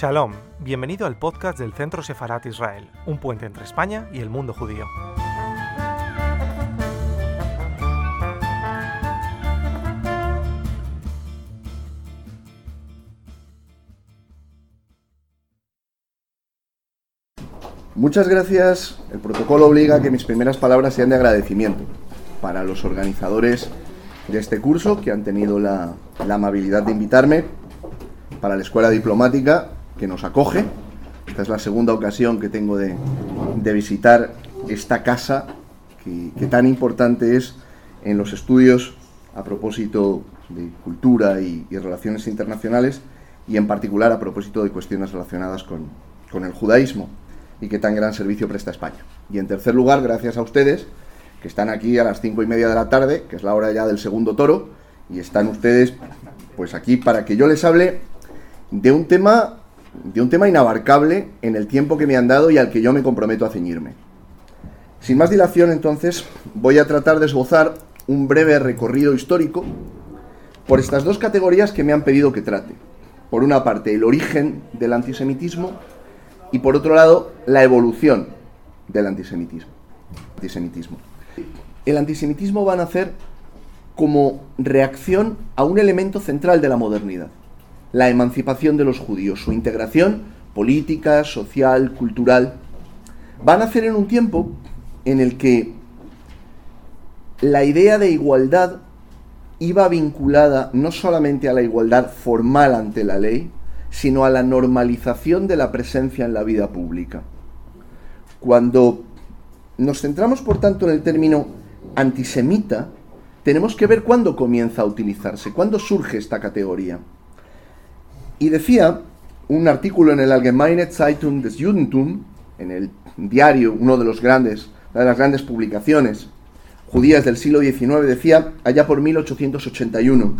Shalom, bienvenido al podcast del Centro Sefarat Israel, un puente entre España y el mundo judío. Muchas gracias. El protocolo obliga a que mis primeras palabras sean de agradecimiento para los organizadores de este curso que han tenido la, la amabilidad de invitarme, para la Escuela Diplomática que nos acoge. Esta es la segunda ocasión que tengo de, de visitar esta casa que, que, tan importante es en los estudios a propósito de cultura y, y, relaciones internacionales y en particular a propósito de cuestiones relacionadas con, con el judaísmo y que tan gran servicio presta España. Y en tercer lugar, gracias a ustedes, que están aquí a las cinco y media de la tarde, que es la hora ya del segundo toro, y están ustedes pues aquí para que yo les hable de un tema de un tema inabarcable en el tiempo que me han dado y al que yo me comprometo a ceñirme. Sin más dilación, entonces, voy a tratar de esbozar un breve recorrido histórico por estas dos categorías que me han pedido que trate. Por una parte, el origen del antisemitismo y por otro lado, la evolución del antisemitismo. antisemitismo. El antisemitismo va a nacer como reacción a un elemento central de la modernidad, la emancipación de los judíos, su integración política, social, cultural, van a nacer en un tiempo en el que la idea de igualdad iba vinculada no solamente a la igualdad formal ante la ley, sino a la normalización de la presencia en la vida pública. Cuando nos centramos, por tanto, en el término antisemita, tenemos que ver cuándo comienza a utilizarse, cuándo surge esta categoría. Y decía un artículo en el Allgemeine Zeitung des Judentum, en el diario, uno de los grandes, una de las grandes publicaciones judías del siglo XIX, decía allá por 1881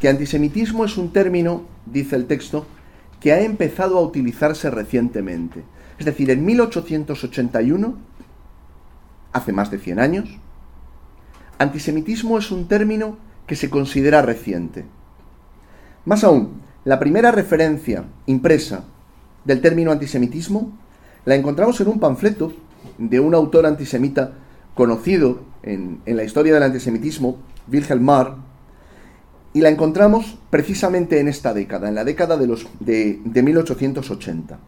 que antisemitismo es un término, dice el texto, que ha empezado a utilizarse recientemente. Es decir, en 1881, hace más de 100 años, antisemitismo es un término que se considera reciente. Más aún, la primera referencia impresa del término antisemitismo la encontramos en un panfleto de un autor antisemita conocido en, en la historia del antisemitismo, Wilhelm Marr, y la encontramos precisamente en esta década, en la década de, los, de, de 1880.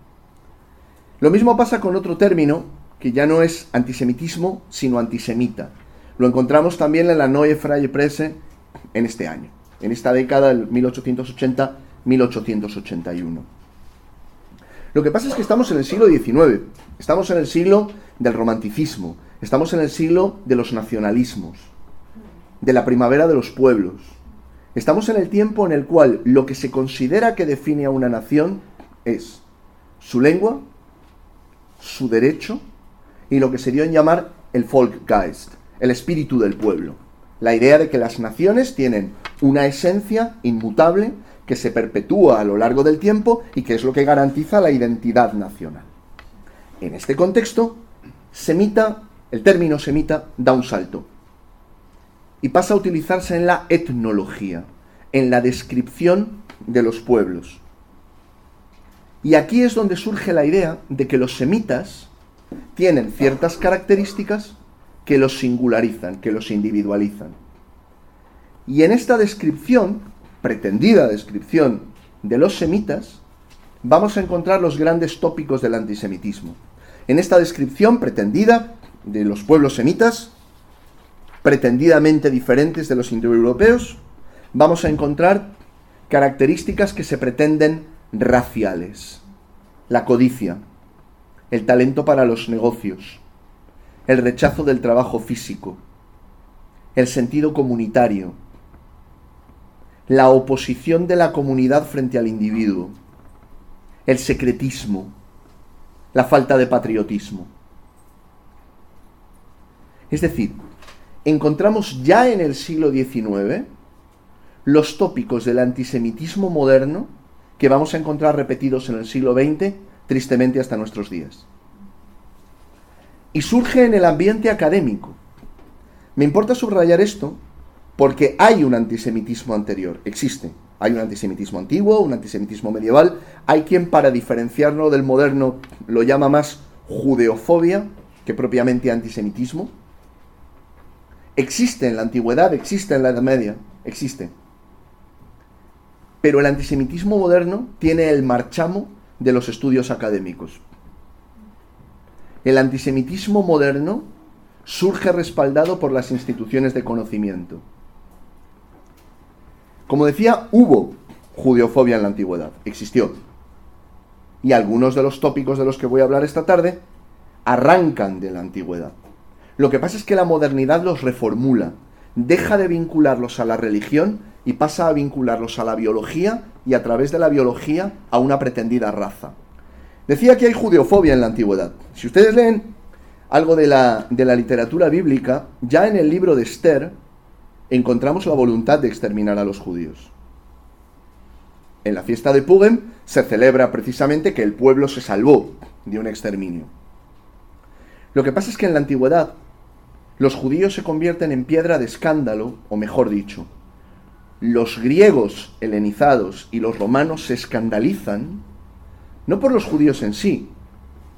Lo mismo pasa con otro término que ya no es antisemitismo, sino antisemita. Lo encontramos también en la Neue Freie Presse en este año, en esta década del 1880 1881. Lo que pasa es que estamos en el siglo XIX, estamos en el siglo del romanticismo, estamos en el siglo de los nacionalismos, de la primavera de los pueblos. Estamos en el tiempo en el cual lo que se considera que define a una nación es su lengua, su derecho y lo que se dio en llamar el Volkgeist, el espíritu del pueblo. La idea de que las naciones tienen una esencia inmutable que se perpetúa a lo largo del tiempo y que es lo que garantiza la identidad nacional. En este contexto, semita, el término semita da un salto y pasa a utilizarse en la etnología, en la descripción de los pueblos. Y aquí es donde surge la idea de que los semitas tienen ciertas características que los singularizan, que los individualizan. Y en esta descripción pretendida descripción de los semitas, vamos a encontrar los grandes tópicos del antisemitismo. En esta descripción pretendida de los pueblos semitas, pretendidamente diferentes de los indoeuropeos, vamos a encontrar características que se pretenden raciales. La codicia, el talento para los negocios, el rechazo del trabajo físico, el sentido comunitario, la oposición de la comunidad frente al individuo, el secretismo, la falta de patriotismo. Es decir, encontramos ya en el siglo XIX los tópicos del antisemitismo moderno que vamos a encontrar repetidos en el siglo XX, tristemente hasta nuestros días. Y surge en el ambiente académico. Me importa subrayar esto porque hay un antisemitismo anterior, existe. Hay un antisemitismo antiguo, un antisemitismo medieval. Hay quien para diferenciarlo del moderno lo llama más judeofobia que propiamente antisemitismo. Existe en la antigüedad, existe en la Edad Media, existe. Pero el antisemitismo moderno tiene el marchamo de los estudios académicos. El antisemitismo moderno surge respaldado por las instituciones de conocimiento. Como decía, hubo judeofobia en la antigüedad, existió. Y algunos de los tópicos de los que voy a hablar esta tarde arrancan de la antigüedad. Lo que pasa es que la modernidad los reformula, deja de vincularlos a la religión y pasa a vincularlos a la biología y a través de la biología a una pretendida raza. Decía que hay judeofobia en la antigüedad. Si ustedes leen algo de la, de la literatura bíblica, ya en el libro de Esther encontramos la voluntad de exterminar a los judíos. En la fiesta de Purim se celebra precisamente que el pueblo se salvó de un exterminio. Lo que pasa es que en la antigüedad los judíos se convierten en piedra de escándalo, o mejor dicho, los griegos helenizados y los romanos se escandalizan no por los judíos en sí,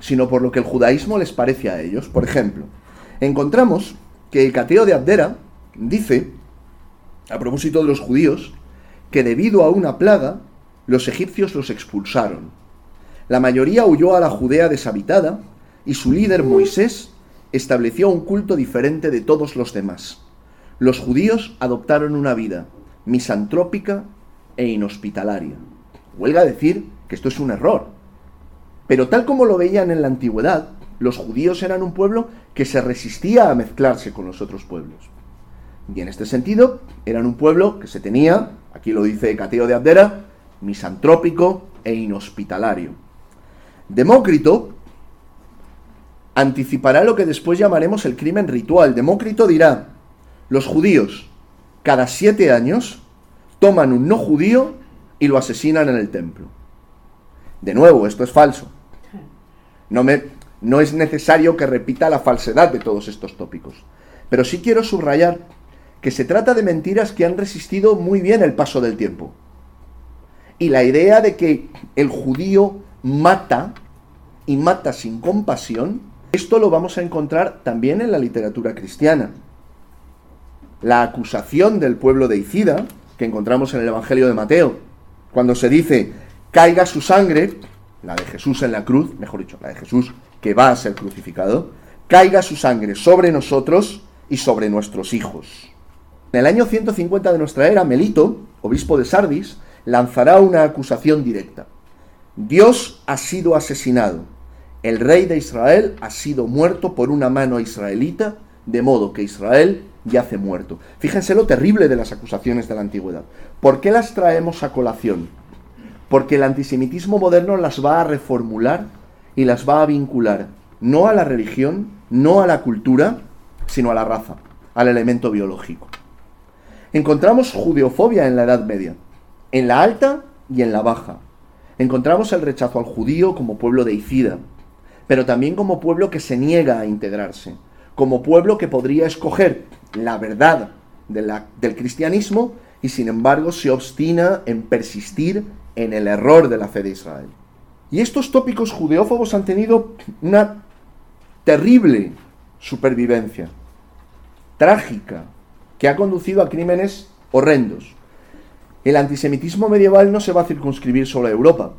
sino por lo que el judaísmo les parece a ellos. Por ejemplo, encontramos que el cateo de Abdera dice, a propósito de los judíos, que debido a una plaga, los egipcios los expulsaron. La mayoría huyó a la Judea deshabitada y su líder Moisés estableció un culto diferente de todos los demás. Los judíos adoptaron una vida misantrópica e inhospitalaria. Huelga decir que esto es un error. Pero tal como lo veían en la antigüedad, los judíos eran un pueblo que se resistía a mezclarse con los otros pueblos. Y en este sentido, eran un pueblo que se tenía, aquí lo dice Cateo de Abdera, misantrópico e inhospitalario. Demócrito anticipará lo que después llamaremos el crimen ritual. Demócrito dirá, los judíos cada siete años toman un no judío y lo asesinan en el templo. De nuevo, esto es falso. No, me, no es necesario que repita la falsedad de todos estos tópicos. Pero sí quiero subrayar que se trata de mentiras que han resistido muy bien el paso del tiempo. Y la idea de que el judío mata y mata sin compasión esto lo vamos a encontrar también en la literatura cristiana. La acusación del pueblo de Icida, que encontramos en el Evangelio de Mateo, cuando se dice, caiga su sangre, la de Jesús en la cruz, mejor dicho, la de Jesús que va a ser crucificado, caiga su sangre sobre nosotros y sobre nuestros hijos. En el año 150 de nuestra era, Melito, obispo de Sardis, lanzará una acusación directa. Dios ha sido asesinado el rey de Israel ha sido muerto por una mano israelita, de modo que Israel yace muerto. Fíjense lo terrible de las acusaciones de la antigüedad. ¿Por qué las traemos a colación? Porque el antisemitismo moderno las va a reformular y las va a vincular no a la religión, no a la cultura, sino a la raza, al elemento biológico. Encontramos judeofobia en la Edad Media, en la alta y en la baja. Encontramos el rechazo al judío como pueblo de Icida, pero también como pueblo que se niega a integrarse, como pueblo que podría escoger la verdad del cristianismo y sin embargo se obstina en persistir en el error de la fe de Israel. Y estos tópicos judeófobos han tenido una terrible supervivencia, trágica, que ha conducido a crímenes horrendos. El antisemitismo medieval no se va a circunscribir solo a Europa.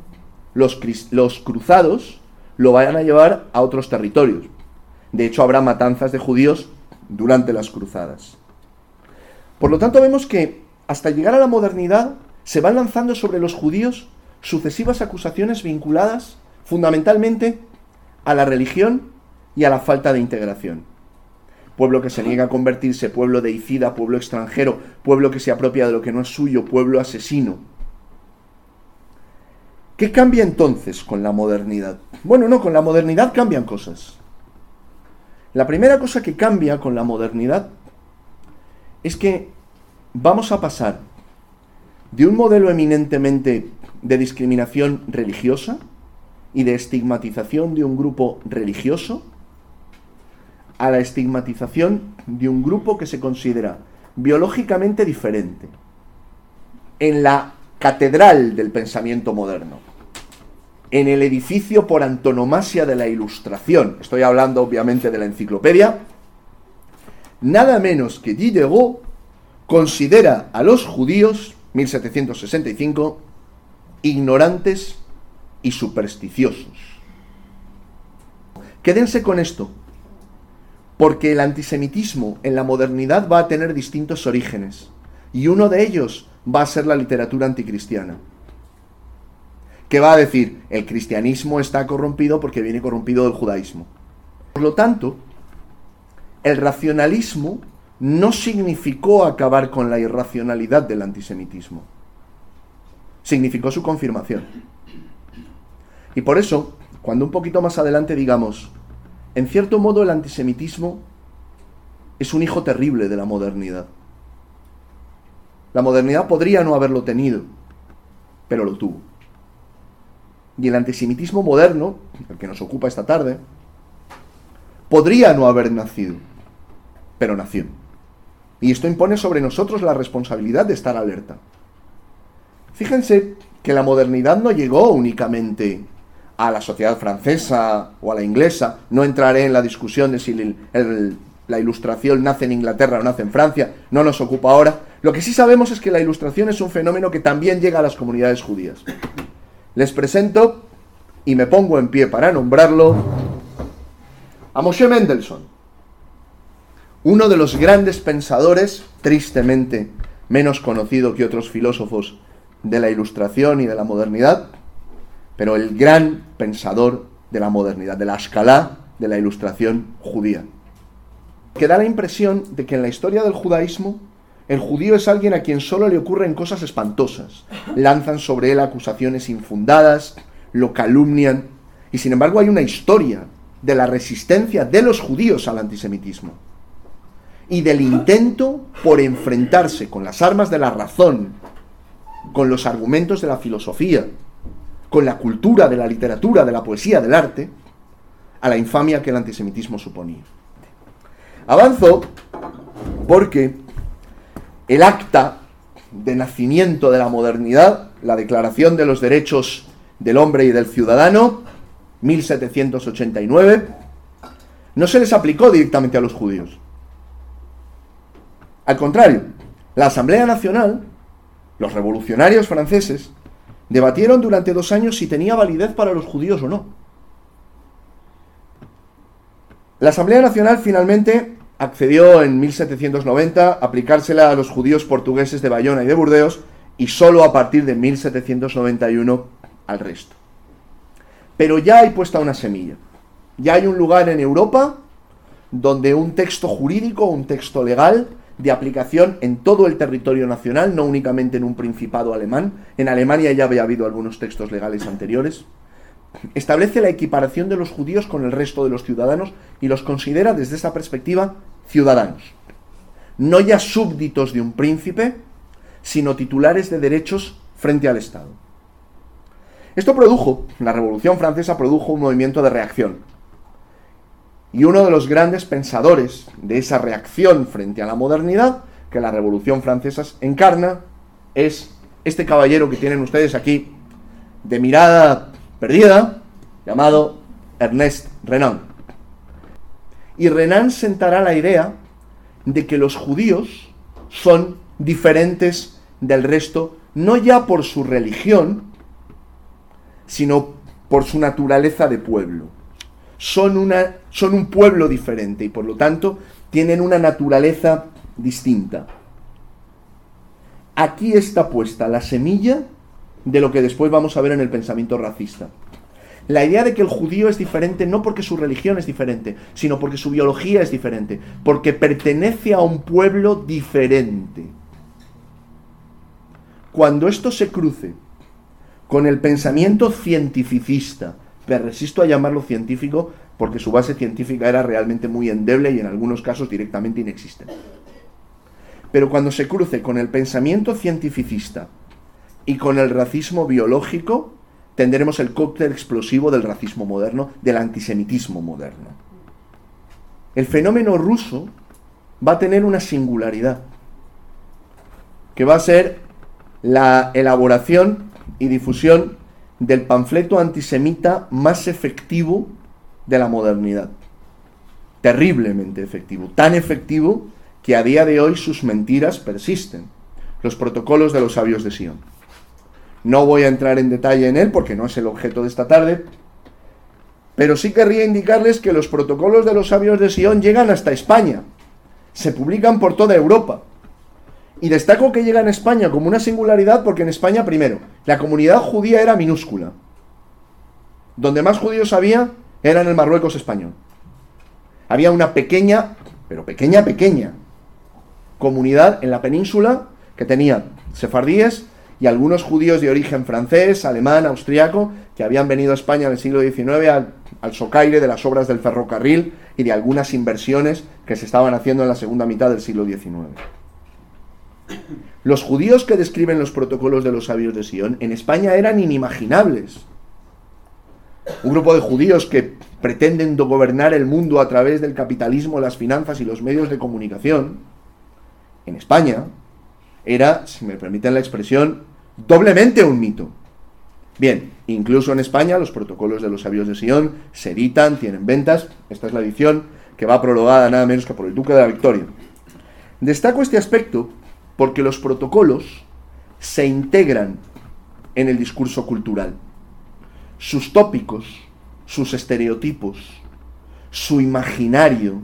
Los, los cruzados lo vayan a llevar a otros territorios. De hecho, habrá matanzas de judíos durante las cruzadas. Por lo tanto, vemos que hasta llegar a la modernidad se van lanzando sobre los judíos sucesivas acusaciones vinculadas fundamentalmente a la religión y a la falta de integración. Pueblo que se niega a convertirse, pueblo deicida, pueblo extranjero, pueblo que se apropia de lo que no es suyo, pueblo asesino. ¿Qué cambia entonces con la modernidad? Bueno, no, con la modernidad cambian cosas. La primera cosa que cambia con la modernidad es que vamos a pasar de un modelo eminentemente de discriminación religiosa y de estigmatización de un grupo religioso a la estigmatización de un grupo que se considera biológicamente diferente. En la catedral del pensamiento moderno, en el edificio por antonomasia de la Ilustración, estoy hablando obviamente de la enciclopedia, nada menos que Diderot considera a los judíos, 1765, ignorantes y supersticiosos. Quédense con esto, porque el antisemitismo en la modernidad va a tener distintos orígenes, y uno de ellos va a ser la literatura anticristiana. ¿Qué va a decir? El cristianismo está corrompido porque viene corrompido del judaísmo. Por lo tanto, el racionalismo no significó acabar con la irracionalidad del antisemitismo. Significó su confirmación. Y por eso, cuando un poquito más adelante digamos, en cierto modo el antisemitismo es un hijo terrible de la modernidad. La modernidad podría no haberlo tenido, pero lo tuvo. Y el antisemitismo moderno, el que nos ocupa esta tarde, podría no haber nacido, pero nació. Y esto impone sobre nosotros la responsabilidad de estar alerta. Fíjense que la modernidad no llegó únicamente a la sociedad francesa o a la inglesa. No entraré en la discusión de si la ilustración nace en Inglaterra o nace en Francia, no nos ocupa ahora. Lo que sí sabemos es que la ilustración es un fenómeno que también llega a las comunidades judías. Les presento, y me pongo en pie para nombrarlo, a Moshe Mendelssohn, uno de los grandes pensadores, tristemente menos conocido que otros filósofos de la ilustración y de la modernidad, pero el gran pensador de la modernidad, de la escala de la ilustración judía. Que da la impresión de que en la historia del judaísmo el judío es alguien a quien solo le ocurren cosas espantosas. Lanzan sobre él acusaciones infundadas, lo calumnian, y sin embargo hay una historia de la resistencia de los judíos al antisemitismo y del intento por enfrentarse con las armas de la razón, con los argumentos de la filosofía, con la cultura de la literatura, de la poesía, del arte, a la infamia que el antisemitismo suponía. Avanzo porque el acta de nacimiento de la modernidad, la Declaración de los Derechos del Hombre y del Ciudadano, 1789, no se les aplicó directamente a los judíos. Al contrario, la Asamblea Nacional, los revolucionarios franceses, debatieron durante dos años si tenía validez para los judíos o no. La Asamblea Nacional finalmente accedió en 1790 a aplicársela a los judíos portugueses de Bayona y de Burdeos y solo a partir de 1791 al resto. Pero ya hay puesta una semilla. Ya hay un lugar en Europa donde un texto jurídico, un texto legal, de aplicación en todo el territorio nacional, no únicamente en un principado alemán. En Alemania ya había habido algunos textos legales anteriores. Establece la equiparación de los judíos con el resto de los ciudadanos y los considera desde esa perspectiva ciudadanos. No ya súbditos de un príncipe, sino titulares de derechos frente al Estado. Esto produjo, la Revolución Francesa produjo un movimiento de reacción, y uno de los grandes pensadores de esa reacción frente a la modernidad que la Revolución Francesa encarna es este caballero que tienen ustedes aquí de mirada perdida, llamado Ernest Renan. Y Renan sentará la idea de que los judíos son diferentes del resto, no ya por su religión, sino por su naturaleza de pueblo son, una, son un pueblo diferente y por lo tanto tienen una naturaleza distinta. Aquí está puesta la semilla de lo que después vamos a ver en el pensamiento racista. La idea de que el judío es diferente no porque su religión es diferente, sino porque su biología es diferente, porque pertenece a un pueblo diferente. Cuando esto se cruce con el pensamiento cientificista, me resisto a llamarlo científico porque su base científica era realmente muy endeble y en algunos casos directamente inexistente. Pero cuando se cruce con el pensamiento cientificista y con el racismo biológico, tendremos el cóctel explosivo del racismo moderno, del antisemitismo moderno. El fenómeno ruso va a tener una singularidad, que va a ser la elaboración y difusión del panfleto antisemita más efectivo de la modernidad. Terriblemente efectivo. Tan efectivo que a día de hoy sus mentiras persisten. Los protocolos de los sabios de Sion. No voy a entrar en detalle en él porque no es el objeto de esta tarde, pero sí querría indicarles que los protocolos de los sabios de Sion llegan hasta España. Se publican por toda Europa. Y destaco que llega a España como una singularidad porque en España, primero, la comunidad judía era minúscula. Donde más judíos había era en el Marruecos español. Había una pequeña, pero pequeña, pequeña, comunidad en la península que tenía sefardíes y algunos judíos de origen francés, alemán, austriaco, que habían venido a España en el siglo XIX al, al socaire de las obras del ferrocarril y de algunas inversiones que se estaban haciendo en la segunda mitad del siglo XIX. Los judíos que describen los protocolos de los sabios de Sion en España eran inimaginables. Un grupo de judíos que pretenden gobernar el mundo a través del capitalismo, las finanzas y los medios de comunicación, en España, era, si me permiten la expresión, doblemente un mito. Bien, incluso en España los protocolos de los sabios de Sion se editan, tienen ventas. Esta es la edición que va prologada nada menos que por el Duque de la Victoria. Destaco este aspecto porque los protocolos se integran en el discurso cultural. Sus tópicos, sus estereotipos, su imaginario,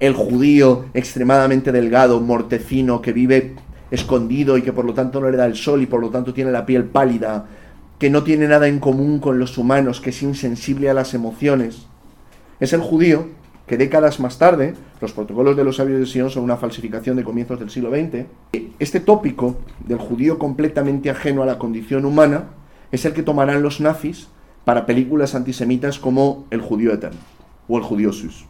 el judío extremadamente delgado, mortecino, que vive escondido y que por lo tanto no le da el sol y por lo tanto tiene la piel pálida, que no tiene nada en común con los humanos, que es insensible a las emociones. Es el judío que décadas más tarde, los protocolos de los sabios de Sion son una falsificación de comienzos del siglo XX, este tópico del judío completamente ajeno a la condición humana es el que tomarán los nazis para películas antisemitas como El judío eterno o El judío sus.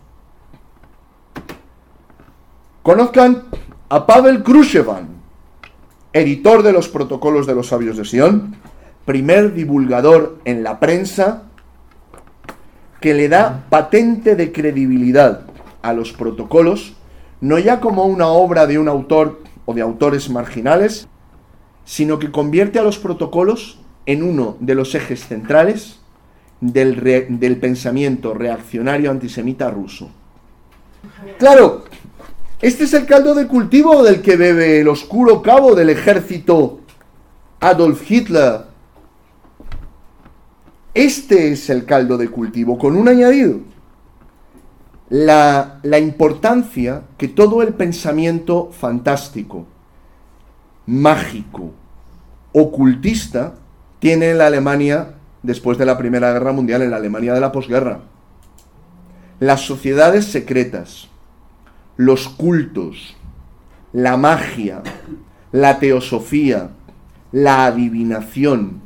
Conozcan a Pavel Krushevan, editor de los protocolos de los sabios de Sion, primer divulgador en la prensa que le da patente de credibilidad a los protocolos, no ya como una obra de un autor o de autores marginales, sino que convierte a los protocolos en uno de los ejes centrales del, del pensamiento reaccionario antisemita ruso. Claro, este es el caldo de cultivo del que bebe el oscuro cabo del ejército Adolf Hitler este es el caldo de cultivo, con un añadido. La, la, importancia que todo el pensamiento fantástico, mágico, ocultista, tiene en la Alemania después de la Primera Guerra Mundial, en la Alemania de la posguerra. Las sociedades secretas, los cultos, la magia, la teosofía, la adivinación,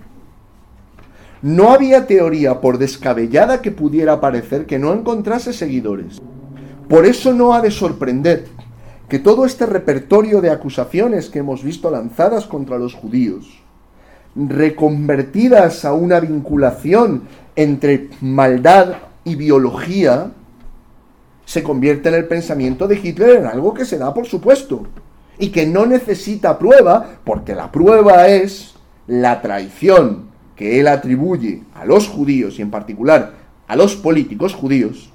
no había teoría, por descabellada que pudiera parecer, que no encontrase seguidores. Por eso no ha de sorprender que todo este repertorio de acusaciones que hemos visto lanzadas contra los judíos, reconvertidas a una vinculación entre maldad y biología, se convierte en el pensamiento de Hitler en algo que se da por supuesto y que no necesita prueba, porque la prueba es la traición que él atribuye a los judíos y en particular a los políticos judíos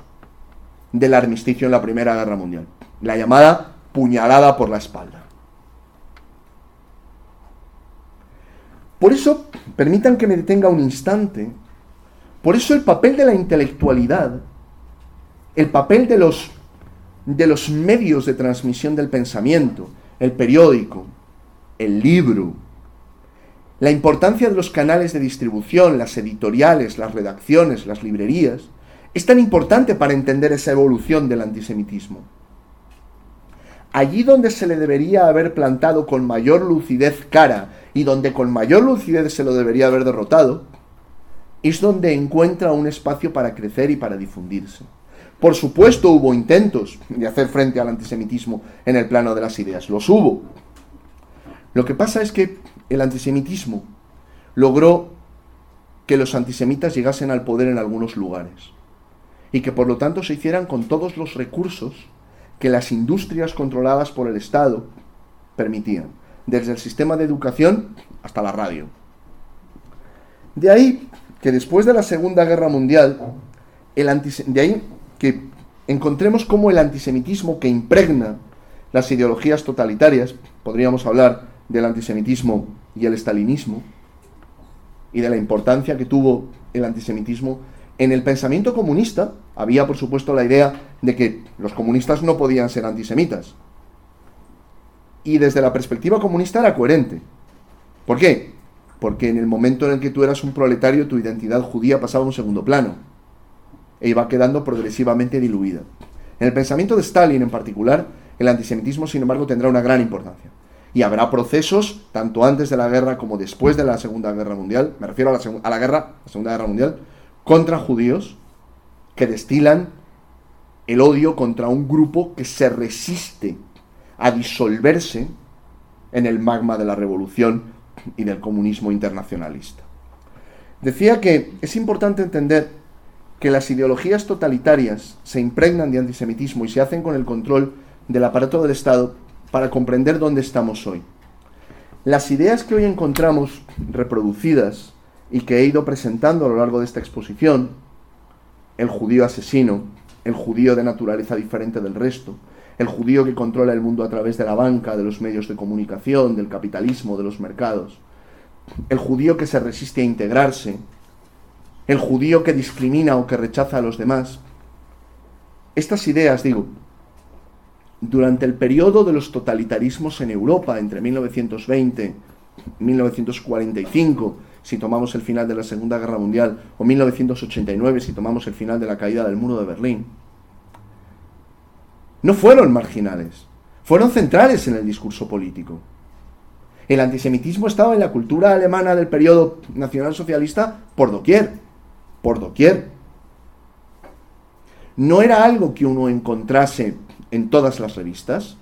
del armisticio en la Primera Guerra Mundial, la llamada puñalada por la espalda. Por eso, permitan que me detenga un instante, por eso el papel de la intelectualidad, el papel de los, de los medios de transmisión del pensamiento, el periódico, el libro, la importancia de los canales de distribución, las editoriales, las redacciones, las librerías, es tan importante para entender esa evolución del antisemitismo. Allí donde se le debería haber plantado con mayor lucidez cara y donde con mayor lucidez se lo debería haber derrotado, es donde encuentra un espacio para crecer y para difundirse. Por supuesto hubo intentos de hacer frente al antisemitismo en el plano de las ideas, los hubo. Lo que pasa es que el antisemitismo logró que los antisemitas llegasen al poder en algunos lugares y que por lo tanto se hicieran con todos los recursos que las industrias controladas por el Estado permitían. desde el sistema de educación hasta la radio. De ahí que después de la Segunda Guerra Mundial, el de ahí que encontremos cómo el antisemitismo que impregna las ideologías totalitarias, podríamos hablar del antisemitismo y el estalinismo, y de la importancia que tuvo el antisemitismo en el pensamiento comunista, había por supuesto la idea de que los comunistas no podían ser antisemitas. Y desde la perspectiva comunista era coherente. ¿Por qué? Porque en el momento en el que tú eras un proletario, tu identidad judía pasaba a un segundo plano e iba quedando progresivamente diluida. En el pensamiento de Stalin en particular, el antisemitismo, sin embargo, tendrá una gran importancia. Y habrá procesos, tanto antes de la guerra como después de la Segunda Guerra Mundial, me refiero a la, a la guerra, Segunda Guerra Mundial, contra judíos, que destilan el odio contra un grupo que se resiste a disolverse en el magma de la revolución y del comunismo internacionalista. Decía que es importante entender que las ideologías totalitarias se impregnan de antisemitismo y se hacen con el control del aparato del Estado para comprender dónde estamos hoy. Las ideas que hoy encontramos reproducidas y que he ido presentando a lo largo de esta exposición, el judío asesino, el judío de naturaleza diferente del resto, el judío que controla el mundo a través de la banca, de los medios de comunicación, del capitalismo, de los mercados, el judío que se resiste a integrarse, el judío que discrimina o que rechaza a los demás. Estas ideas, digo, durante el periodo de los totalitarismos en Europa, entre 1920 y 1945, si tomamos el final de la Segunda Guerra Mundial, o 1989, si tomamos el final de la caída del muro de Berlín, no fueron marginales, fueron centrales en el discurso político. El antisemitismo estaba en la cultura alemana del periodo nacionalsocialista por doquier por doquier. No era algo que uno encontrase en todas las revistas,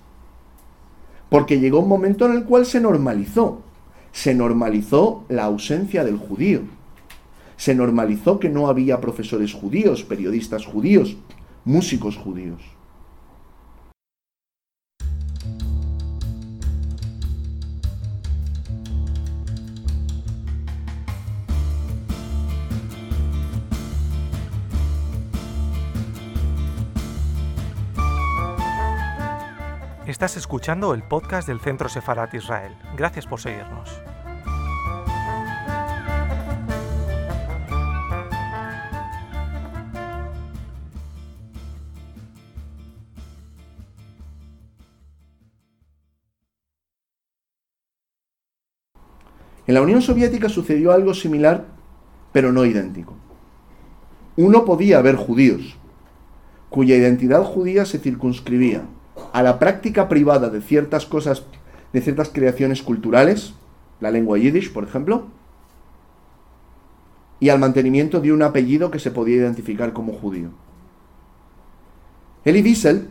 porque llegó un momento en el cual se normalizó. Se normalizó la ausencia del judío. Se normalizó que no había profesores judíos, periodistas judíos, músicos judíos. Estás escuchando el podcast del Centro Sefarat Israel. Gracias por seguirnos. En la Unión Soviética sucedió algo similar, pero no idéntico. Uno podía ver judíos, cuya identidad judía se circunscribía a la práctica privada de ciertas cosas, de ciertas creaciones culturales, la lengua yiddish, por ejemplo, y al mantenimiento de un apellido que se podía identificar como judío. Elie Wiesel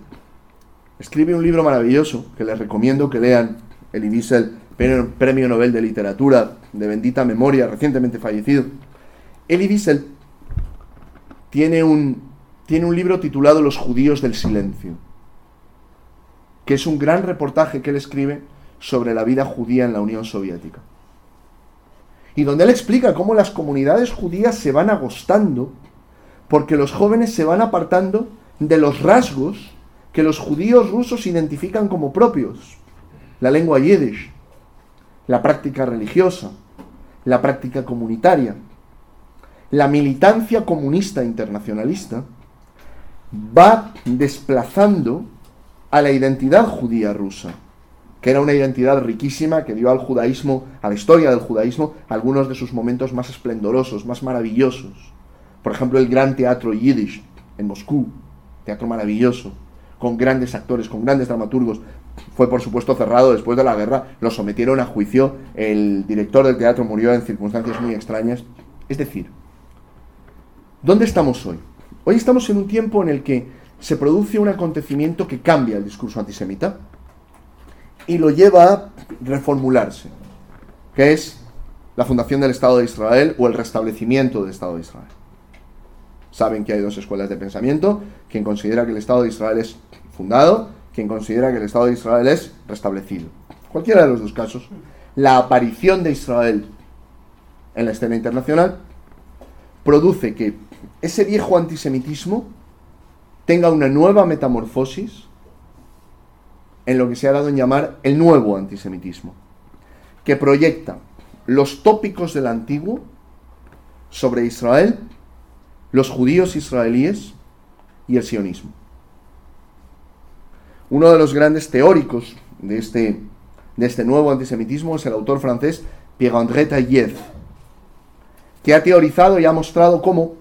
escribe un libro maravilloso que les recomiendo que lean. Elie Wiesel, premio Nobel de Literatura de bendita memoria, recientemente fallecido. Elie Wiesel tiene un, tiene un libro titulado Los judíos del silencio que es un gran reportaje que él escribe sobre la vida judía en la Unión Soviética. Y donde él explica cómo las comunidades judías se van agostando porque los jóvenes se van apartando de los rasgos que los judíos rusos identifican como propios. La lengua yiddish, la práctica religiosa, la práctica comunitaria, la militancia comunista internacionalista, va desplazando a la identidad judía rusa, que era una identidad riquísima que dio al judaísmo, a la historia del judaísmo, algunos de sus momentos más esplendorosos, más maravillosos. Por ejemplo, el gran teatro yiddish en Moscú, teatro maravilloso, con grandes actores, con grandes dramaturgos. Fue, por supuesto, cerrado después de la guerra, lo sometieron a juicio, el director del teatro murió en circunstancias muy extrañas. Es decir, ¿dónde estamos hoy? Hoy estamos en un tiempo en el que se produce un acontecimiento que cambia el discurso antisemita y lo lleva a reformularse, que es la fundación del Estado de Israel o el restablecimiento del Estado de Israel. Saben que hay dos escuelas de pensamiento, quien considera que el Estado de Israel es fundado, quien considera que el Estado de Israel es restablecido. cualquiera de los dos casos, la aparición de Israel en la escena internacional produce que ese viejo antisemitismo tenga una nueva metamorfosis en lo que se ha dado en llamar el nuevo antisemitismo, que proyecta los tópicos del antiguo sobre Israel, los judíos israelíes y el sionismo. Uno de los grandes teóricos de este, de este nuevo antisemitismo es el autor francés Pierre-André Taillev, que ha teorizado y ha mostrado cómo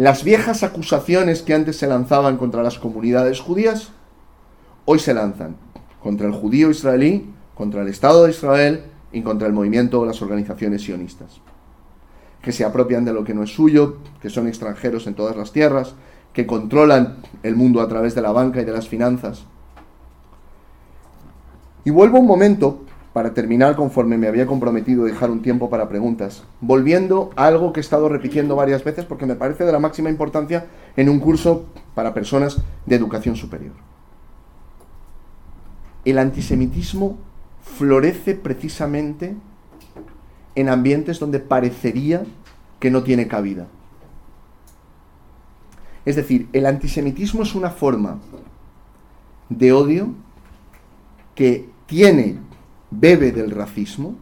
las viejas acusaciones que antes se lanzaban contra las comunidades judías, hoy se lanzan contra el judío israelí, contra el Estado de Israel y contra el movimiento o las organizaciones sionistas. Que se apropian de lo que no es suyo, que son extranjeros en todas las tierras, que controlan el mundo a través de la banca y de las finanzas. Y vuelvo un momento para terminar conforme me había comprometido dejar un tiempo para preguntas, volviendo a algo que he estado repitiendo varias veces porque me parece de la máxima importancia en un curso para personas de educación superior. El antisemitismo florece precisamente en ambientes donde parecería que no tiene cabida. Es decir, el antisemitismo es una forma de odio que tiene bebe del racismo,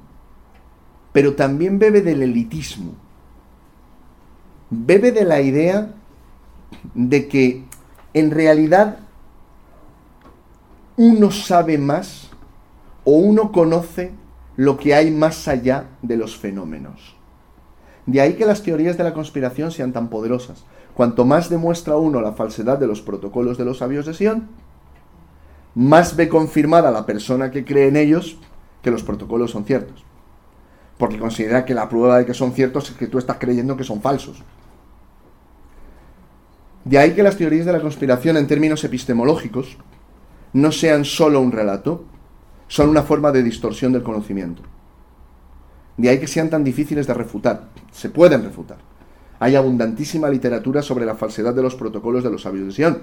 pero también bebe del elitismo. Bebe de la idea de que en realidad uno sabe más o uno conoce lo que hay más allá de los fenómenos. De ahí que las teorías de la conspiración sean tan poderosas. Cuanto más demuestra uno la falsedad de los protocolos de los sabios de Sion, más ve confirmada la persona que cree en ellos que los protocolos son ciertos. Porque considera que la prueba de que son ciertos es que tú estás creyendo que son falsos. De ahí que las teorías de la conspiración en términos epistemológicos no sean solo un relato, son una forma de distorsión del conocimiento. De ahí que sean tan difíciles de refutar. Se pueden refutar. Hay abundantísima literatura sobre la falsedad de los protocolos de los sabios de Sion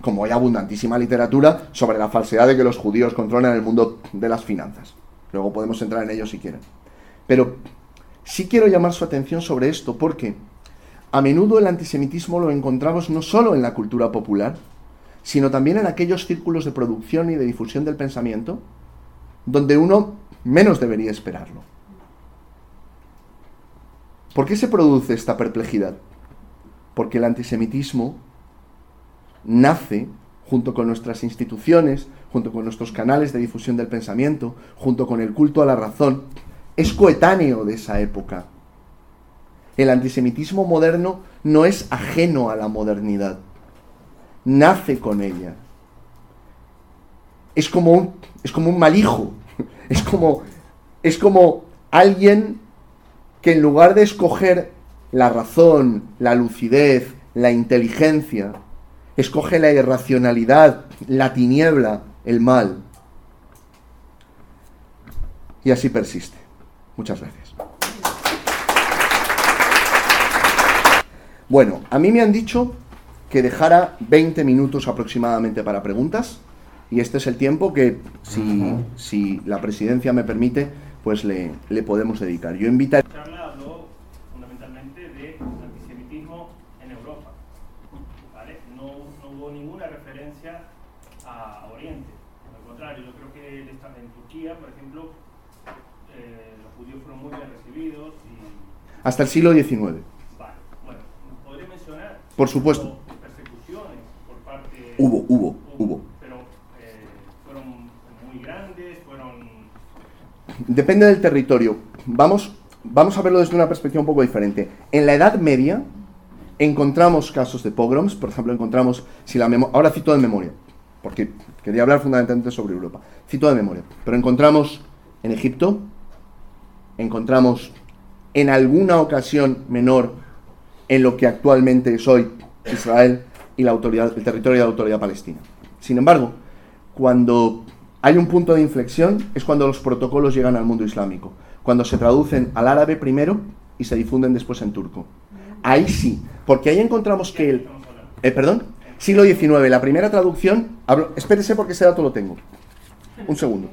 como hay abundantísima literatura sobre la falsedad de que los judíos controlan el mundo de las finanzas. Luego podemos entrar en ello si quieren. Pero sí quiero llamar su atención sobre esto porque a menudo el antisemitismo lo encontramos no solo en la cultura popular, sino también en aquellos círculos de producción y de difusión del pensamiento donde uno menos debería esperarlo. ¿Por qué se produce esta perplejidad? Porque el antisemitismo nace junto con nuestras instituciones, junto con nuestros canales de difusión del pensamiento, junto con el culto a la razón, es coetáneo de esa época. El antisemitismo moderno no es ajeno a la modernidad, nace con ella. Es como un, es como un mal hijo, es como, es como alguien que en lugar de escoger la razón, la lucidez, la inteligencia, escoge la irracionalidad, la tiniebla, el mal. Y así persiste. Muchas gracias. Bueno, a mí me han dicho que dejara 20 minutos aproximadamente para preguntas y este es el tiempo que, si, si la presidencia me permite, pues le, le podemos dedicar. Yo invito hasta el siglo XIX. Vale. Bueno, ¿podría mencionar? Por supuesto. Persecuciones por parte... Hubo, hubo, hubo. Pero eh, fueron muy grandes, fueron... Depende del territorio. Vamos, vamos a verlo desde una perspectiva un poco diferente. En la Edad Media encontramos casos de pogroms, por ejemplo, encontramos, si la ahora cito de memoria, porque quería hablar fundamentalmente sobre Europa, cito de memoria, pero encontramos en Egipto, encontramos en alguna ocasión menor en lo que actualmente es hoy Israel y la autoridad, el territorio de la autoridad palestina. Sin embargo, cuando hay un punto de inflexión es cuando los protocolos llegan al mundo islámico, cuando se traducen al árabe primero y se difunden después en turco. Ahí sí, porque ahí encontramos que el... Eh, perdón, siglo XIX, la primera traducción... Hablo, espérese porque ese dato lo tengo. Un segundo.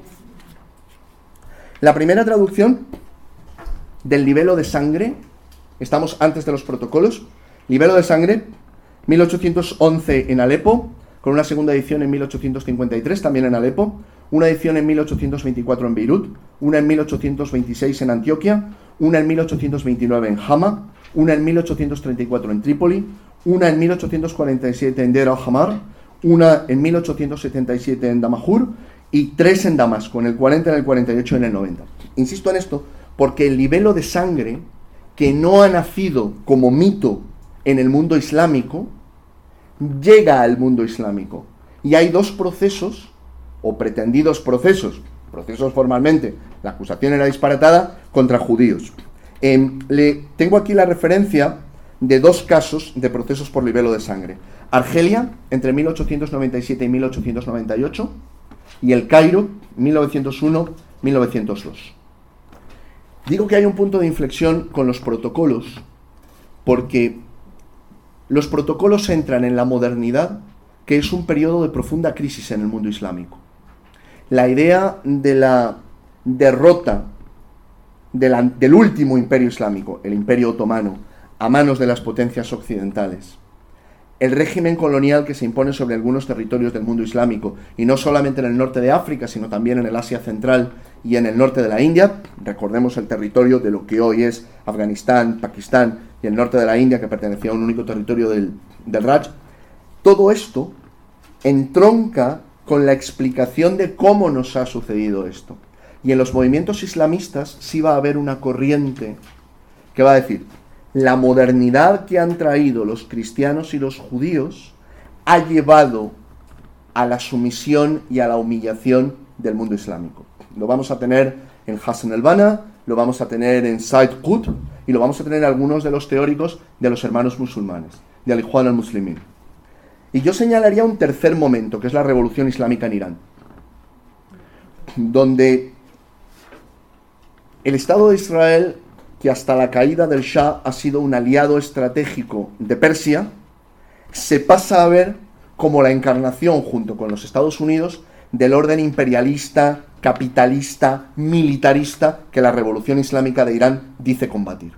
La primera traducción del libelo de sangre, estamos antes de los protocolos, libelo de sangre, 1811 en Alepo, con una segunda edición en 1853 también en Alepo, una edición en 1824 en Beirut, una en 1826 en Antioquia, una en 1829 en Hama, una en 1834 en Trípoli, una en 1847 en Deir al-Hamar, una en 1877 en Damajur y tres en Damasco, en el 40, en el 48 y en el 90. Insisto en esto porque el libelo de sangre que no ha nacido como mito en el mundo islámico, llega al mundo islámico. Y hay dos procesos, o pretendidos procesos, procesos formalmente, la acusación era disparatada, contra judíos. Em, le, tengo aquí la referencia de dos casos de procesos por libelo de sangre. Argelia, entre 1897 y 1898, y el Cairo, 1901-1902. Digo que hay un punto de inflexión con los protocolos, porque los protocolos entran en la modernidad, que es un periodo de profunda crisis en el mundo islámico. La idea de la derrota del último imperio islámico, el imperio otomano, a manos de las potencias occidentales, el régimen colonial que se impone sobre algunos territorios del mundo islámico, y no solamente en el norte de África, sino también en el Asia Central y en el norte de la India, recordemos el territorio de lo que hoy es Afganistán, Pakistán y el norte de la India, que pertenecía a un único territorio del, del Raj, todo esto entronca con la explicación de cómo nos ha sucedido esto. Y en los movimientos islamistas sí va a haber una corriente que va a decir, la modernidad que han traído los cristianos y los judíos ha llevado a la sumisión y a la humillación del mundo islámico. Lo vamos a tener en Hassan el-Banna, lo vamos a tener en Said Qutb y lo vamos a tener en algunos de los teóricos de los hermanos musulmanes, de Al-Ikhwan al-Muslimin. Y yo señalaría un tercer momento, que es la revolución islámica en Irán, donde el Estado de Israel que hasta la caída del Shah ha sido un aliado estratégico de Persia, se pasa a ver como la encarnación, junto con los Estados Unidos, del orden imperialista, capitalista, militarista que la revolución islámica de Irán dice combatir.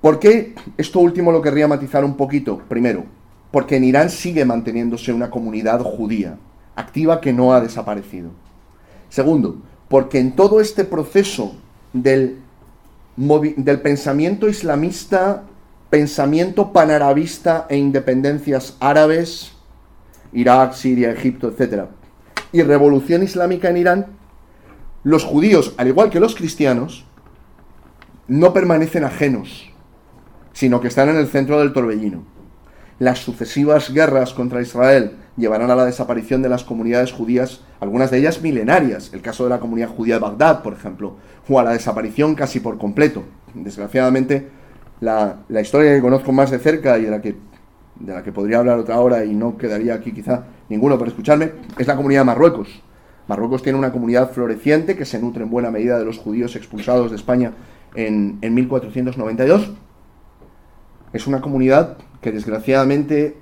¿Por qué esto último lo querría matizar un poquito? Primero, porque en Irán sigue manteniéndose una comunidad judía, activa que no ha desaparecido. Segundo, porque en todo este proceso del del pensamiento islamista, pensamiento panarabista e independencias árabes, Irak, Siria, Egipto, etc. Y revolución islámica en Irán, los judíos, al igual que los cristianos, no permanecen ajenos, sino que están en el centro del torbellino. Las sucesivas guerras contra Israel llevarán a la desaparición de las comunidades judías, algunas de ellas milenarias, el caso de la comunidad judía de Bagdad, por ejemplo, o a la desaparición casi por completo. Desgraciadamente, la, historia que conozco más de cerca y de la, que, de la que podría hablar otra hora y no quedaría aquí quizá ninguno por escucharme, es la comunidad de Marruecos. Marruecos tiene una comunidad floreciente que se nutre en buena medida de los judíos expulsados de España en, en 1492. Es una comunidad que desgraciadamente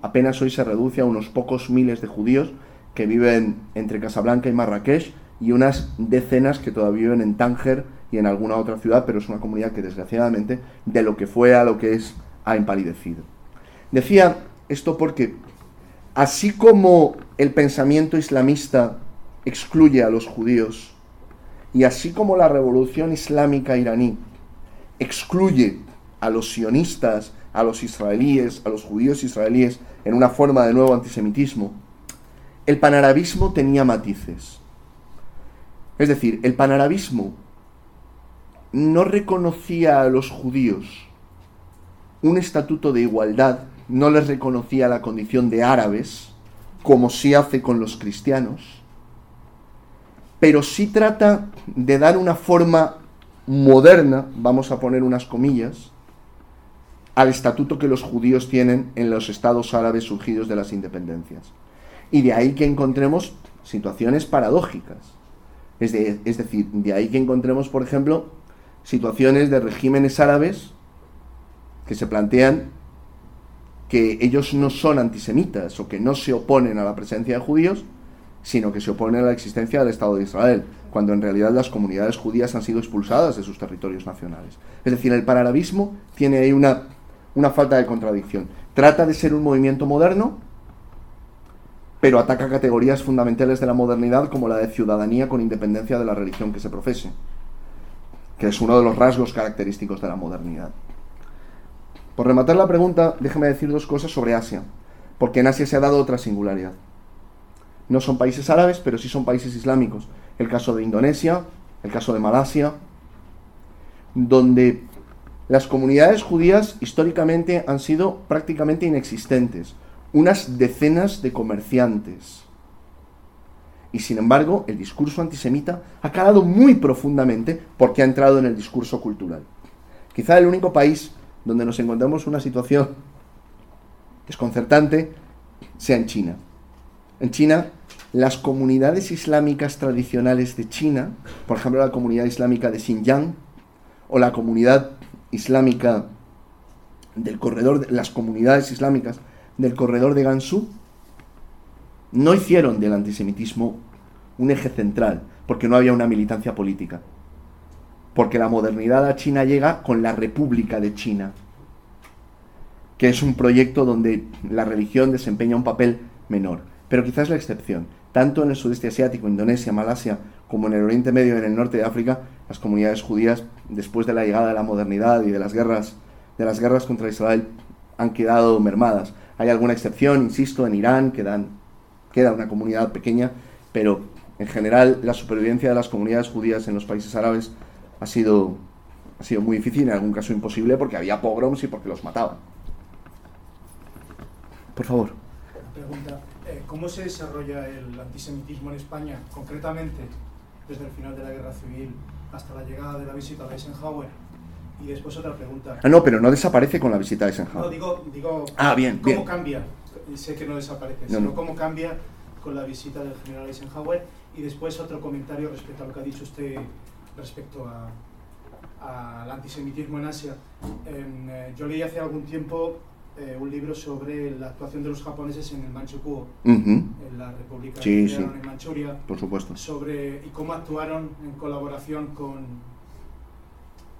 apenas hoy se reduce a unos pocos miles de judíos que viven entre Casablanca y Marrakech y unas decenas que todavía viven en Tánger y en alguna otra ciudad, pero es una comunidad que desgraciadamente de lo que fue a lo que es ha empalidecido. Decía esto porque así como el pensamiento islamista excluye a los judíos y así como la revolución islámica iraní excluye a los sionistas, a los israelíes, a los judíos israelíes en una forma de nuevo antisemitismo, el panarabismo tenía matices. Es decir, el panarabismo no reconocía a los judíos un estatuto de igualdad, no les reconocía la condición de árabes, como sí hace con los cristianos, pero sí trata de dar una forma moderna, vamos a poner unas comillas, al estatuto que los judíos tienen en los estados árabes surgidos de las independencias. Y de ahí que encontremos situaciones paradójicas. Es, es decir, de ahí que encontremos, por ejemplo, situaciones de regímenes árabes que se plantean que ellos no son antisemitas o que no se oponen a la presencia de judíos, sino que se opone a la existencia del Estado de Israel, cuando en realidad las comunidades judías han sido expulsadas de sus territorios nacionales. Es decir, el panarabismo tiene ahí una, una falta de contradicción. Trata de ser un movimiento moderno, pero ataca categorías fundamentales de la modernidad como la de ciudadanía con independencia de la religión que se profese, que es uno de los rasgos característicos de la modernidad. Por rematar la pregunta, déjeme decir dos cosas sobre Asia, porque en Asia se ha dado otra singularidad. No son países árabes, pero sí son países islámicos. El caso de Indonesia, el caso de Malasia, donde las comunidades judías históricamente han sido prácticamente inexistentes, unas decenas de comerciantes. Y sin embargo, el discurso antisemita ha calado muy profundamente porque ha entrado en el discurso cultural. Quizá el único país donde nos encontramos una situación desconcertante sea en China. En China, las comunidades islámicas tradicionales de China, por ejemplo la comunidad islámica de Xinjiang o la comunidad islámica del corredor, de, las comunidades islámicas del corredor de Gansu, no hicieron del antisemitismo un eje central, porque no había una militancia política. Porque la modernidad a China llega con la República de China, que es un proyecto donde la religión desempeña un papel menor. Pero quizás la excepción. Tanto en el sudeste asiático, Indonesia, Malasia, como en el Oriente Medio y en el norte de África, las comunidades judías, después de la llegada de la modernidad y de las guerras, de las guerras contra Israel, han quedado mermadas. Hay alguna excepción, insisto, en Irán quedan, queda una comunidad pequeña, pero en general la supervivencia de las comunidades judías en los países árabes ha sido, muy difícil, en algún caso imposible, porque había pogroms y porque los mataban. Por favor. Pregunta, eh, ¿cómo se desarrolla el antisemitismo en España, concretamente desde el final de la Guerra Civil hasta la llegada de la visita a Eisenhower? Y después otra pregunta. Ah, no, pero no desaparece con la visita a Eisenhower. No, digo, digo ah, bien, ¿cómo bien. cambia? Sé que no desaparece, No, sino no. cómo cambia con la visita del general Eisenhower. Y después otro comentario respecto a lo que ha dicho usted respecto a al antisemitismo en Asia. Eh, yo leí hace algún tiempo eh, un libro sobre la actuación de los japoneses en el Manchukuo, en la República Sí, sí. en Manchuria, por supuesto. sobre y cómo actuaron en colaboración con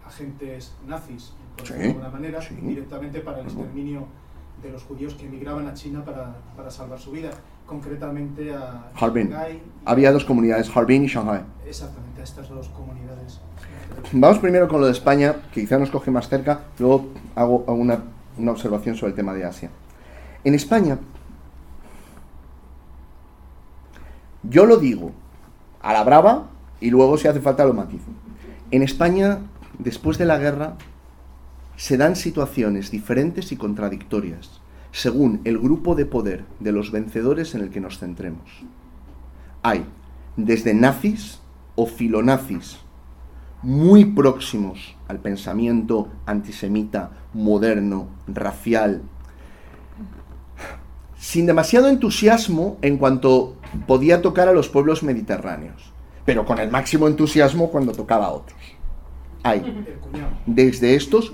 agentes nazis, por Sí, de alguna manera, sí. directamente para el exterminio de los judíos que emigraban a China para, para salvar su vida, concretamente a Harbin. Shanghái Había dos comunidades, Harbin y Shanghai. Exactamente, a estas dos comunidades. Vamos primero con lo de España, que quizá nos coge más cerca, luego hago hago una, una observación sobre el tema de Asia. En España, yo lo digo a la brava y luego si hace falta lo matizo. En España, después de la guerra, se dan situaciones diferentes y contradictorias, según el grupo de poder de los vencedores en el que nos centremos. Hay desde nazis o filonazis muy próximos al pensamiento antisemita, moderno, racial, sin demasiado entusiasmo en cuanto podía tocar a los pueblos mediterráneos, pero con el máximo entusiasmo cuando tocaba a otros. Hay desde estos.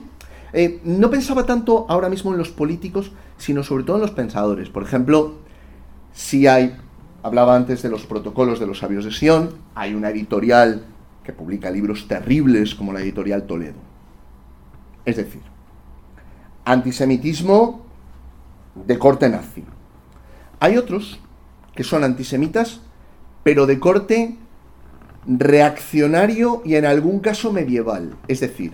eh, no pensaba tanto ahora mismo en los políticos, sino sobre todo en los pensadores. Por ejemplo, si hay, hablaba antes de los protocolos de los sabios de Sion, hay una editorial que publica libros terribles como la editorial Toledo. Es decir, antisemitismo de corte nazi. Hay otros que son antisemitas, pero de corte reaccionario y en algún caso medieval. Es decir,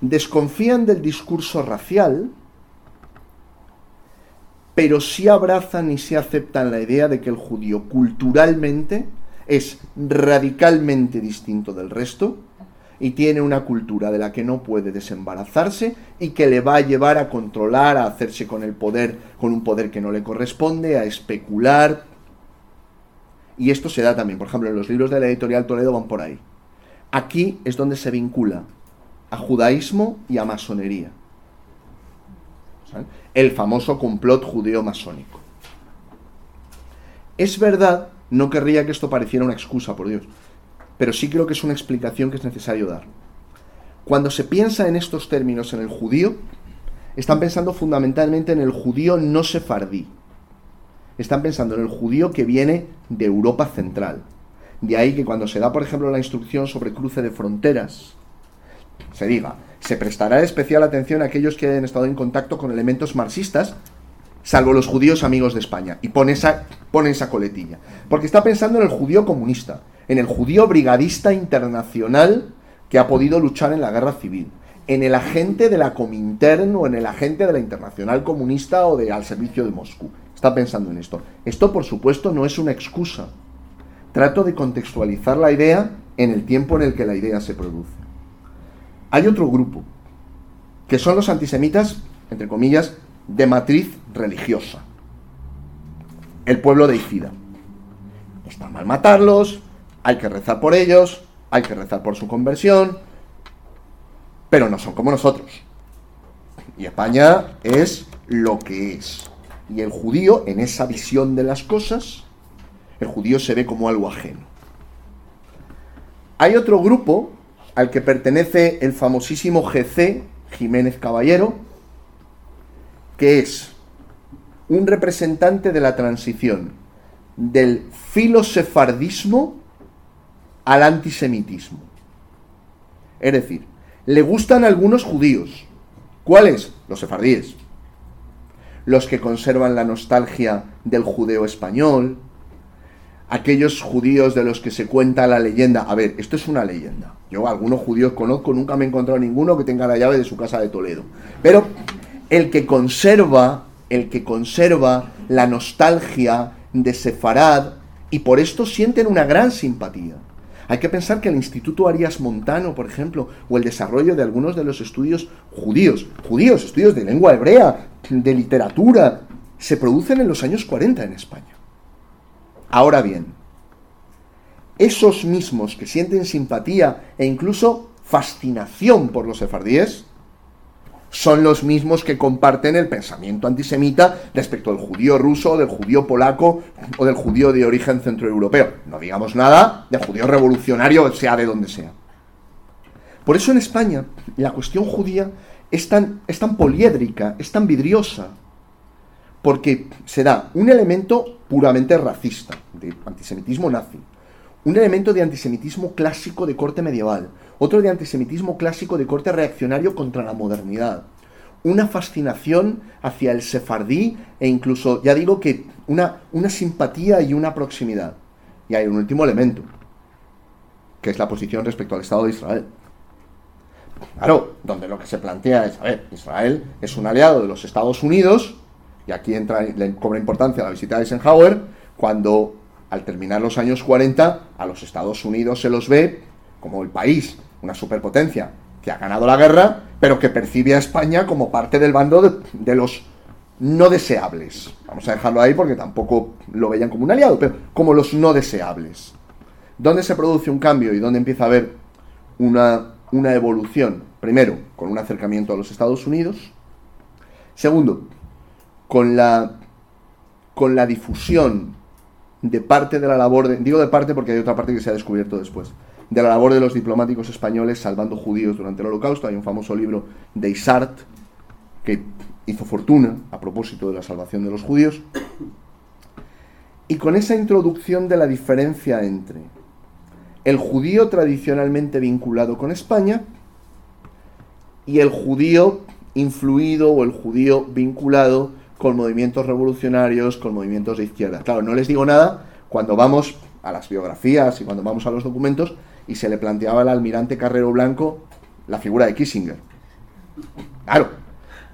desconfían del discurso racial, pero sí abrazan y sí aceptan la idea de que el judío culturalmente es radicalmente distinto del resto y tiene una cultura de la que no puede desembarazarse y que le va a llevar a controlar, a hacerse con el poder, con un poder que no le corresponde, a especular. Y esto se da también, por ejemplo, en los libros de la editorial Toledo van por ahí. Aquí es donde se vincula a judaísmo y a masonería. El famoso complot judeo-masónico. Es verdad, no querría que esto pareciera una excusa, por Dios, pero sí creo que es una explicación que es necesario dar. Cuando se piensa en estos términos en el judío, están pensando fundamentalmente en el judío no sefardí. Están pensando en el judío que viene de Europa Central. De ahí que cuando se da, por ejemplo, la instrucción sobre cruce de fronteras, se diga, se prestará especial atención a aquellos que hayan estado en contacto con elementos marxistas, salvo los judíos amigos de España. Y pone esa, pone esa coletilla. Porque está pensando en el judío comunista, en el judío brigadista internacional que ha podido luchar en la guerra civil, en el agente de la Comintern o en el agente de la Internacional Comunista o de al servicio de Moscú. Está pensando en esto. Esto, por supuesto, no es una excusa. Trato de contextualizar la idea en el tiempo en el que la idea se produce. Hay otro grupo, que son los antisemitas, entre comillas, de matriz religiosa. El pueblo de Icida. Está mal matarlos, hay que rezar por ellos, hay que rezar por su conversión, pero no son como nosotros. Y España es lo que es. Y el judío, en esa visión de las cosas, el judío se ve como algo ajeno. Hay otro grupo al que pertenece el famosísimo GC, Jiménez Caballero, que es un representante de la transición del filosefardismo al antisemitismo. Es decir, le gustan algunos judíos. ¿Cuáles? Los sefardíes. Los que conservan la nostalgia del judeo español. Aquellos judíos de los que se cuenta la leyenda. A ver, esto es una leyenda. Yo algunos judíos conozco, nunca me he encontrado ninguno que tenga la llave de su casa de Toledo. Pero el que conserva, el que conserva la nostalgia de Sefarad, y por esto sienten una gran simpatía. Hay que pensar que el Instituto Arias Montano, por ejemplo, o el desarrollo de algunos de los estudios judíos, judíos, estudios de lengua hebrea, de literatura, se producen en los años 40 en España. Ahora bien, esos mismos que sienten simpatía e incluso fascinación por los sefardíes, son los mismos que comparten el pensamiento antisemita respecto al judío ruso, del judío polaco o del judío de origen centroeuropeo. No digamos nada del judío revolucionario, sea de donde sea. Por eso en España la cuestión judía es tan, es tan poliédrica, es tan vidriosa, porque se da un elemento puramente racista, de antisemitismo nazi, un elemento de antisemitismo clásico de corte medieval, otro de antisemitismo clásico de corte reaccionario contra la modernidad, una fascinación hacia el sefardí e incluso, ya digo que una, una simpatía y una proximidad. Y hay un último elemento, que es la posición respecto al Estado de Israel. Claro, donde lo que se plantea es, a ver, Israel es un aliado de los Estados Unidos, y aquí entra, le cobra importancia la visita de Eisenhower, cuando al terminar los años 40 a los Estados Unidos se los ve como el país una superpotencia que ha ganado la guerra, pero que percibe a España como parte del bando de, los no deseables. Vamos a dejarlo ahí porque tampoco lo veían como un aliado, pero como los no deseables. ¿Dónde se produce un cambio y dónde empieza a haber una, una evolución? Primero, con un acercamiento a los Estados Unidos. Segundo, con la, con la difusión de parte de la labor, de, digo de parte porque hay otra parte que se ha descubierto después, de la labor de los diplomáticos españoles salvando judíos durante el holocausto. Hay un famoso libro de Isart que hizo fortuna a propósito de la salvación de los judíos. Y con esa introducción de la diferencia entre el judío tradicionalmente vinculado con España y el judío influido o el judío vinculado con movimientos revolucionarios, con movimientos de izquierda. Claro, no les digo nada cuando vamos a las biografías y cuando vamos a los documentos y se le planteaba al almirante Carrero Blanco la figura de Kissinger. Claro,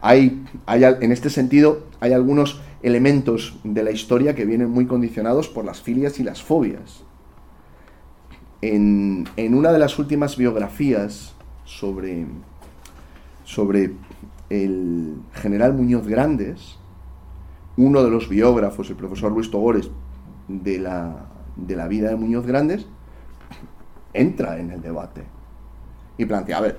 hay, hay, en este sentido hay algunos elementos de la historia que vienen muy condicionados por las filias y las fobias. En, en una de las últimas biografías sobre, sobre el general Muñoz Grandes, uno de los biógrafos, el profesor Luis Togores, de la, de la vida de Muñoz Grandes, entra en el debate y plantea, a ver,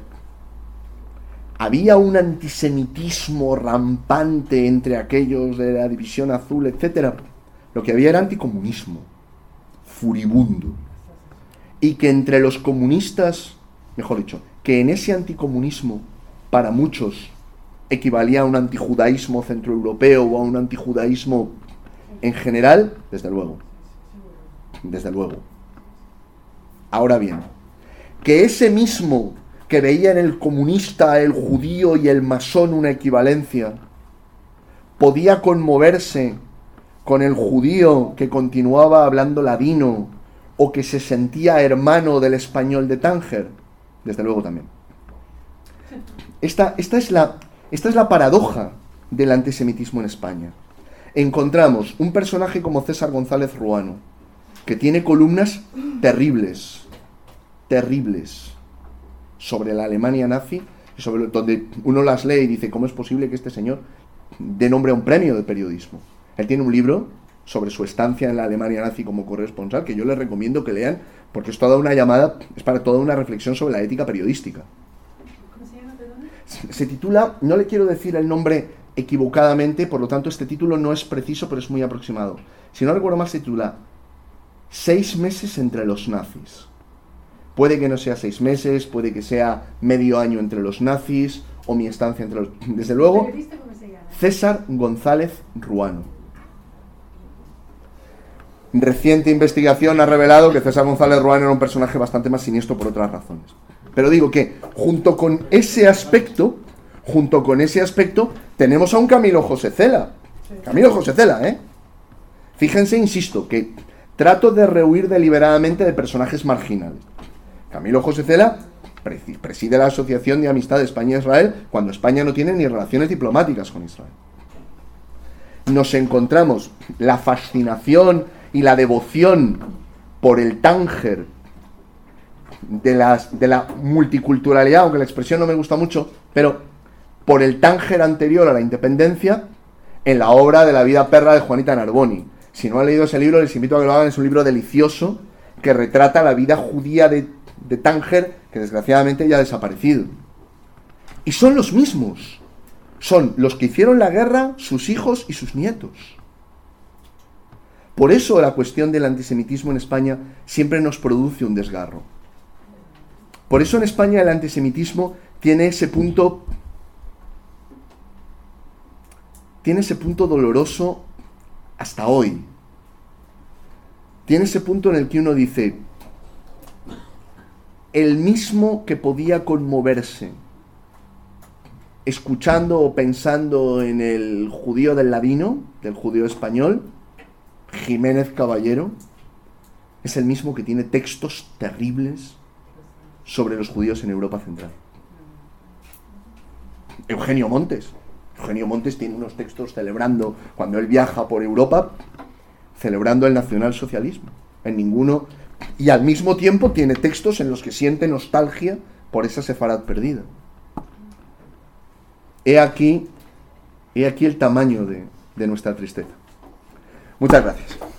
había un antisemitismo rampante entre aquellos de la División Azul, etc. Lo que había era anticomunismo, furibundo. Y que entre los comunistas, mejor dicho, que en ese anticomunismo, para muchos, equivalía a un antijudaísmo centroeuropeo o a un antijudaísmo en general, desde luego. Desde luego. Ahora bien, que ese mismo que veía en el comunista, el judío y el masón una equivalencia, podía conmoverse con el judío que continuaba hablando ladino o que se sentía hermano del español de Tánger, desde luego también. Esta, esta, es la, esta es la paradoja del antisemitismo en España. Encontramos un personaje como César González Ruano, que tiene columnas terribles, terribles, sobre la Alemania nazi, sobre donde uno las lee y dice, ¿cómo es posible que este señor dé nombre a un premio de periodismo? Él tiene un libro sobre su estancia en la Alemania nazi como corresponsal, que yo les recomiendo que lean, porque es toda una llamada, es para toda una reflexión sobre la ética periodística. ¿Cómo se llama, perdón? Se titula, no le quiero decir el nombre equivocadamente, por lo tanto este título no es preciso, pero es muy aproximado. Si no recuerdo mal, se titula Seis meses entre los nazis. Puede que no sea seis meses, puede que sea medio año entre los nazis o mi estancia entre los... Desde luego. César González Ruano. Reciente investigación ha revelado que César González Ruano era un personaje bastante más siniestro por otras razones. Pero digo que junto con ese aspecto, junto con ese aspecto, tenemos a un Camilo José Cela. Camilo José Cela, ¿eh? Fíjense, insisto, que trato de rehuir deliberadamente de personajes marginales. Camilo José Cela presi- preside la Asociación de Amistad España-Israel cuando España no tiene ni relaciones diplomáticas con Israel. Nos encontramos la fascinación y la devoción por el Tánger de, de la multiculturalidad, aunque la expresión no me gusta mucho, pero por el Tánger anterior a la independencia en la obra de la vida perra de Juanita Narboni. Si no han leído ese libro, les invito a que lo hagan. Es un libro delicioso que retrata la vida judía de, de Tánger, que desgraciadamente ya ha desaparecido. Y son los mismos. Son los que hicieron la guerra, sus hijos y sus nietos. Por eso la cuestión del antisemitismo en España siempre nos produce un desgarro. Por eso en España el antisemitismo tiene ese punto tiene ese punto doloroso hasta hoy. Tiene ese punto en el que uno dice, el mismo que podía conmoverse escuchando o pensando en el judío del ladino, del judío español, Jiménez Caballero, es el mismo que tiene textos terribles sobre los judíos en Europa Central. Eugenio Montes. Eugenio Montes tiene unos textos celebrando, cuando él viaja por Europa, celebrando el nacionalsocialismo. En ninguno. Y al mismo tiempo tiene textos en los que siente nostalgia por esa sefarad perdida. He aquí, he aquí el tamaño de, de nuestra tristeza. Muchas gracias. Gracias